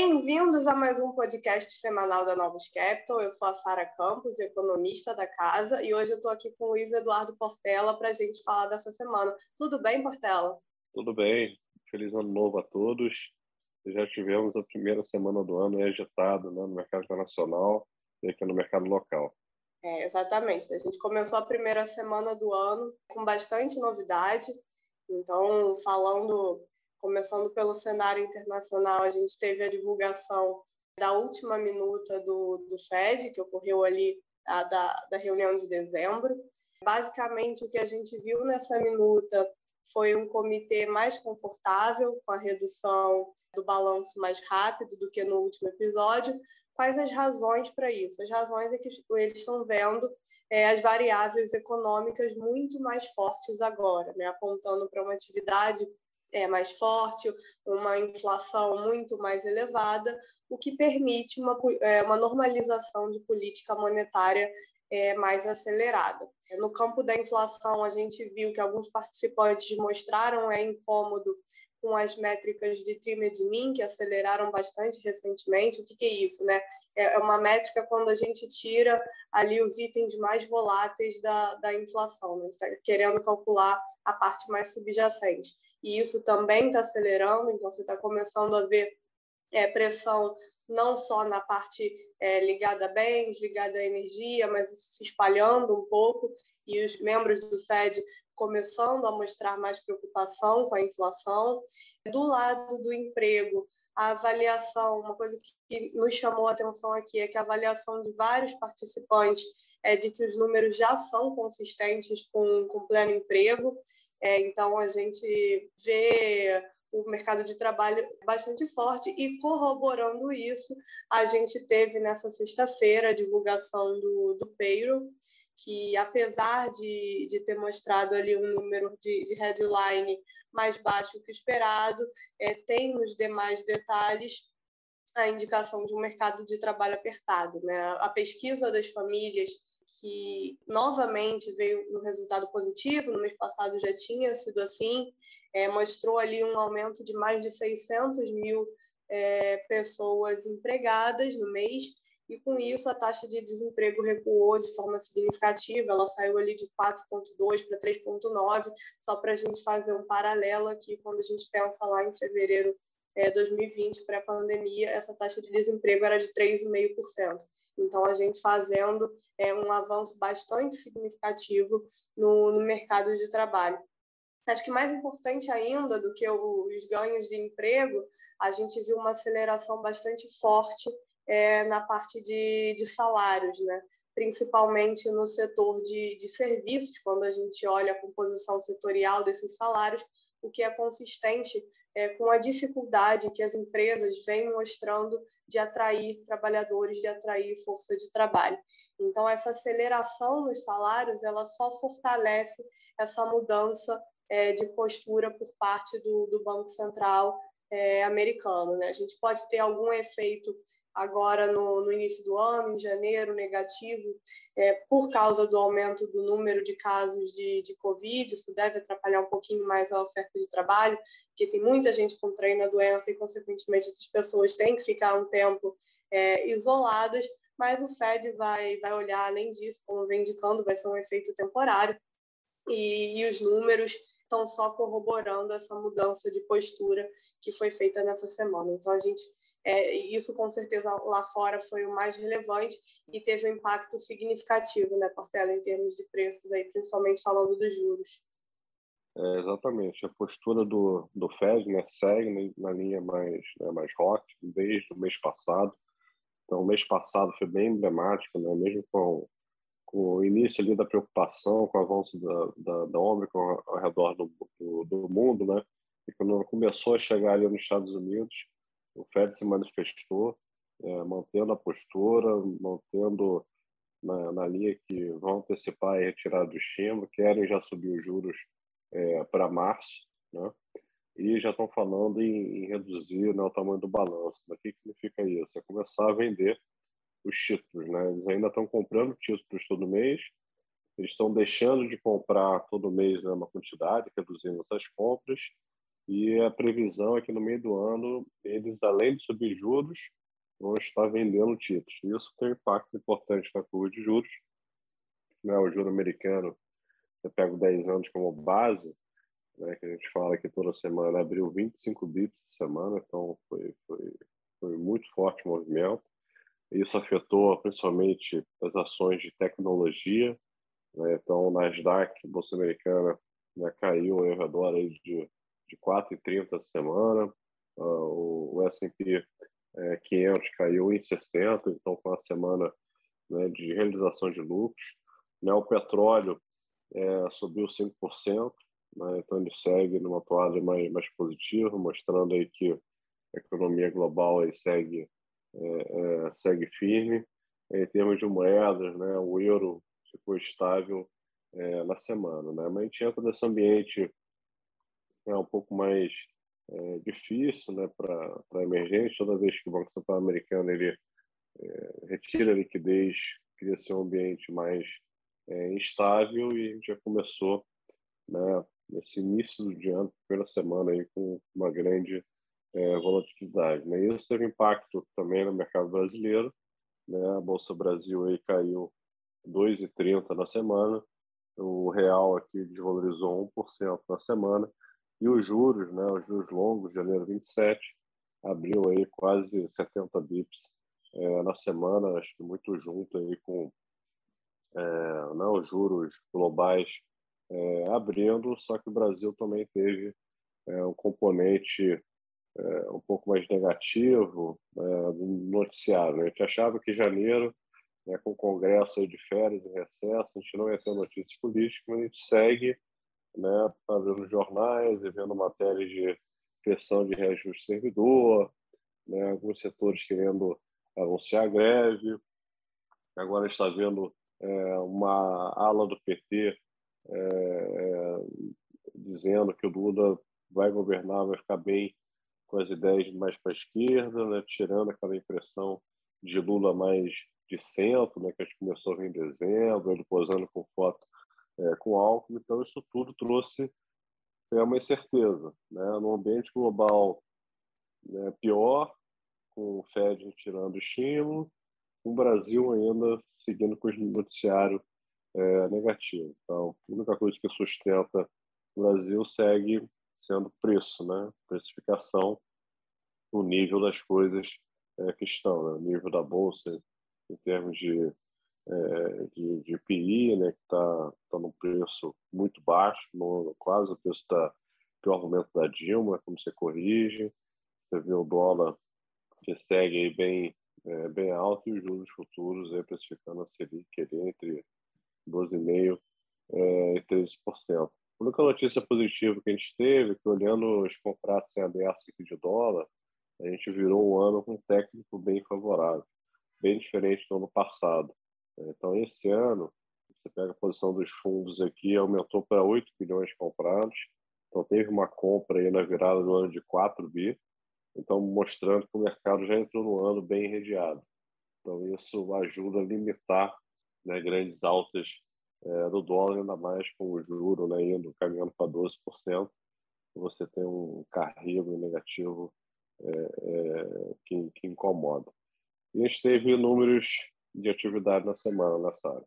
Bem-vindos a mais um podcast semanal da Novos Capital. Eu sou a Sara Campos, economista da casa, e hoje eu estou aqui com o Luiz Eduardo Portela para a gente falar dessa semana. Tudo bem, Portela? Tudo bem. Feliz ano novo a todos. Já tivemos a primeira semana do ano agitado né, no mercado internacional e aqui no mercado local. É, exatamente. A gente começou a primeira semana do ano com bastante novidade. Então, falando Começando pelo cenário internacional, a gente teve a divulgação da última minuta do, do FED, que ocorreu ali a, da, da reunião de dezembro. Basicamente, o que a gente viu nessa minuta foi um comitê mais confortável, com a redução do balanço mais rápido do que no último episódio. Quais as razões para isso? As razões é que eles estão vendo é, as variáveis econômicas muito mais fortes agora, né? apontando para uma atividade é, mais forte, uma inflação muito mais elevada, o que permite uma, é, uma normalização de política monetária é, mais acelerada. No campo da inflação, a gente viu que alguns participantes mostraram é, incômodo com as métricas de TRIMEDMIN, que aceleraram bastante recentemente. O que, que, é isso? Né? É, é uma métrica quando a gente tira ali os itens mais voláteis da, da inflação, né? está querendo calcular a parte mais subjacente e isso também está acelerando, então você está começando a ver é, pressão não só na parte é, ligada a bens, ligada à energia, mas se espalhando um pouco, e os membros do Fed começando a mostrar mais preocupação com a inflação. Do lado do emprego, a avaliação, uma coisa que nos chamou a atenção aqui é que a avaliação de vários participantes é de que os números já são consistentes com, com pleno emprego, é, então, a gente vê o mercado de trabalho bastante forte e corroborando isso, a gente teve nessa sexta-feira a divulgação do, do payroll, que apesar de, de ter mostrado ali um número de, de headline mais baixo que o esperado, é, tem nos demais detalhes a indicação de um mercado de trabalho apertado. Né? A pesquisa das famílias que novamente veio um resultado positivo, no mês passado já tinha sido assim, é, mostrou ali um aumento de mais de 600 mil é, pessoas empregadas no mês, e com isso a taxa de desemprego recuou de forma significativa, ela saiu ali de 4,2 para 3,9, só para a gente fazer um paralelo aqui, quando a gente pensa lá em fevereiro é, 2020, pré-pandemia, essa taxa de desemprego era de 3,5%. Então, a gente fazendo é, um avanço bastante significativo no, no mercado de trabalho. Acho que mais importante ainda do que os ganhos de emprego, a gente viu uma aceleração bastante forte é, na parte de, de salários, né? principalmente no setor de, de serviços, quando a gente olha a composição setorial desses salários, o que é consistente é, com a dificuldade que as empresas vêm mostrando de atrair trabalhadores, de atrair força de trabalho. Então, essa aceleração nos salários, ela só fortalece essa mudança é, de postura por parte do, do Banco Central é, americano. Né? A gente pode ter algum efeito agora no, no, início do ano, em janeiro, negativo, é, por causa do aumento do número de casos de, de Covid. Isso deve atrapalhar um pouquinho mais a oferta de trabalho, porque tem muita gente contraindo a doença e, consequentemente, essas pessoas têm que ficar um tempo é, isoladas. Mas o Fed vai, vai olhar além disso, como vem indicando, vai ser um efeito temporário. E, e os números estão só corroborando essa mudança de postura que foi feita nessa semana. Então, a gente é, isso, com certeza, lá fora foi o mais relevante e teve um impacto significativo, né, Portela, em termos de preços, aí, principalmente falando dos juros. É, exatamente. A postura do, do Fed né, segue na linha mais, né, mais rock desde o mês passado. Então, o mês passado foi bem emblemático, né, mesmo com, com o início ali da preocupação com o avanço da, da, da Omicron ao redor do, do, do mundo, né, e quando começou a chegar ali nos Estados Unidos, o Fed se manifestou, é, mantendo a postura, mantendo na, na, linha que vão antecipar a retirada do estímulo, querem já subir os juros é, para março, né? e já estão falando em, em reduzir né, o tamanho do balanço. O que significa isso? É começar a vender os títulos. Né? Eles ainda estão comprando títulos todo mês, eles estão deixando de comprar todo mês né, uma quantidade, reduzindo essas compras, e a previsão é que no meio do ano eles, além de subir juros, vão estar vendendo títulos. Isso tem um impacto importante na curva de juros. Né? O juro americano, eu pego 10 anos como base, né, que a gente fala que toda semana abriu 25 bips de semana, então foi, foi, foi muito forte o movimento. Isso afetou principalmente as ações de tecnologia. Né? Então, o Nasdaq, Bolsa Americana, né, caiu ao redor aí de, de 4,30 a semana. Uh, o S&P é, 500 caiu em 60, então com uma semana né, de realização de lucros. Né, o petróleo é, subiu 5%, né, então ele segue numa toada mais, mais positiva, mostrando aí que a economia global aí segue, é, é, segue firme. Em termos de moedas, né, o euro ficou estável é, na semana. Né? Mas a gente entra nesse ambiente é um pouco mais é, difícil né, para emergente. Toda vez que o Banco Central americano ele é, retira a liquidez, cria ser um ambiente mais é, instável e a gente já começou né, nesse início do dia, primeira semana, aí, com uma grande é, volatilidade. Né? Isso teve impacto também no mercado brasileiro. Né? A Bolsa Brasil aí caiu 2,30 na semana, o real aqui desvalorizou 1% na semana e os juros, né, os juros longos, janeiro 27, abriu aí quase 70 bips é, na semana, acho que muito junto aí com é, né, os juros globais é, abrindo, só que o Brasil também teve é, um componente é, um pouco mais negativo é, do noticiário. A gente achava que janeiro, né, com o Congresso de férias e recesso, a gente não ia ter notícias políticas, mas a gente segue né, fazendo jornais e vendo matérias de pressão de reajuste servidor, né, alguns setores querendo anunciar greve. Agora está vendo é, uma ala do PT é, é, dizendo que o Lula vai governar, vai ficar bem com as ideias mais para a esquerda, né, tirando aquela impressão de Lula mais de centro, né, que a gente começou a ver em dezembro, ele posando com foto é, com álcool. Então, isso tudo trouxe é, uma incerteza. Né? No ambiente global né, pior, com o Fed retirando estímulo, o Brasil ainda seguindo com o noticiário é, negativo. Então, a única coisa que sustenta o Brasil segue sendo preço, né? precificação, o nível das coisas é, que estão, né? o nível da bolsa em termos de é, de, de PI, né, que está tá num preço muito baixo, no, quase o preço da, do argumento da Dilma, como você corrige. Você vê o dólar que segue aí bem, é, bem alto e os juros futuros aí precificando a Selic entre 12,5% é, e 13%. A única notícia positiva que a gente teve é que, olhando os contratos em aberto de dólar, a gente virou um ano com um técnico bem favorável, bem diferente do ano passado. Então, esse ano, você pega a posição dos fundos aqui, aumentou para 8 bilhões comprados. Então, teve uma compra aí na virada do ano de 4 bi. Então, mostrando que o mercado já entrou no ano bem irradiado. Então, isso ajuda a limitar né, grandes altas é, do dólar, ainda mais com o juro né, indo caminhando para 12%. Você tem um carrego negativo é, é, que, que incomoda. E a gente teve números de atividade na semana nessa área.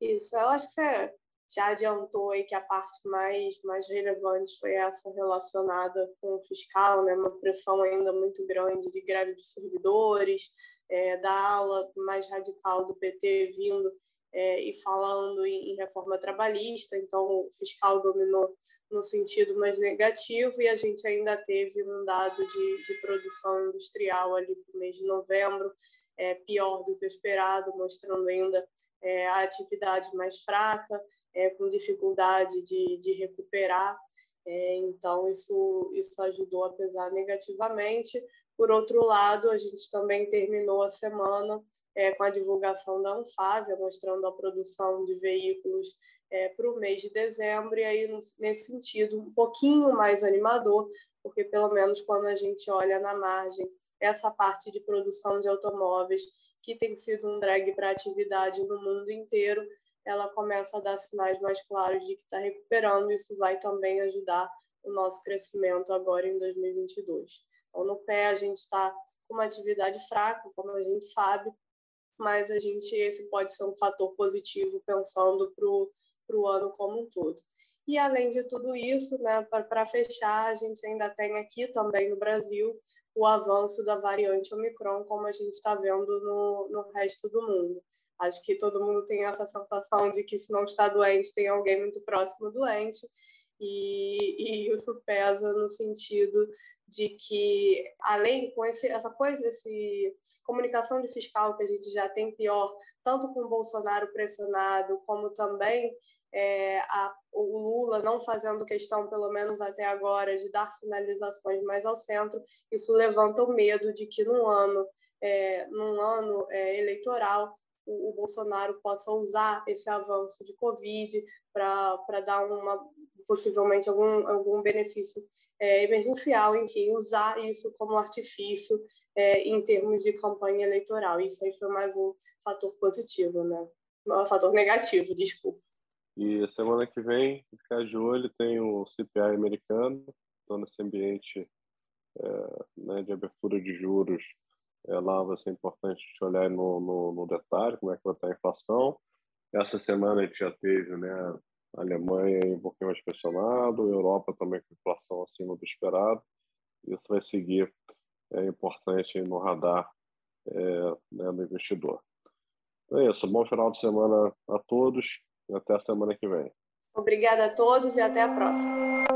Isso, eu acho que você já adiantou aí que a parte mais, mais relevante foi essa relacionada com o fiscal, né? uma pressão ainda muito grande de greve de servidores, é, da ala mais radical do PT vindo é, e falando em, em, reforma trabalhista, então o fiscal dominou no sentido mais negativo e a gente ainda teve um dado de, de produção industrial ali no mês de novembro é, pior do que o esperado, mostrando ainda é, a atividade mais fraca, é, com dificuldade de, de recuperar. É, então, isso, isso ajudou a pesar negativamente. Por outro lado, a gente também terminou a semana é, com a divulgação da Anfávia, mostrando a produção de veículos é, para o mês de dezembro, e aí, nesse sentido, um pouquinho mais animador, porque pelo menos quando a gente olha na margem essa parte de produção de automóveis, que tem sido um drag para atividade no mundo inteiro, ela começa a dar sinais mais claros de que está recuperando. Isso vai também ajudar o nosso crescimento agora em 2022. Então, no pé, a gente está com uma atividade fraca, como a gente sabe, mas a gente esse pode ser um fator positivo pensando para o ano como um todo. E além de tudo isso, né, para fechar, a gente ainda tem aqui também no Brasil o avanço da variante Omicron, como a gente está vendo no, no resto do mundo. Acho que todo mundo tem essa sensação de que se não está doente, tem alguém muito próximo doente, e, e isso pesa no sentido de que, além com esse, essa coisa, esse comunicação de fiscal que a gente já tem pior, tanto com o Bolsonaro pressionado, como também é, a, o Lula não fazendo questão, pelo menos até agora, de dar sinalizações mais ao centro, isso levanta o medo de que num ano, é, num ano é, eleitoral o, o, Bolsonaro possa usar esse avanço de Covid para dar uma possivelmente algum, algum benefício é, emergencial, enfim, usar isso como artifício é, em termos de campanha eleitoral. Isso aí foi mais um fator positivo, né? Um fator negativo, desculpa. E semana que vem, ficar de olho, tem o CPI americano, então nesse ambiente é, né, de abertura de juros, é, lá vai ser importante gente olhar no, no, no, detalhe como é que vai estar a inflação. Essa semana a gente já teve né, a Alemanha um pouquinho mais pressionado, a Europa também com inflação acima do esperado. Isso vai seguir, é importante no radar é, né, do investidor. Então é isso, bom final de semana a todos e até a semana que vem. Obrigada a todos e até a próxima.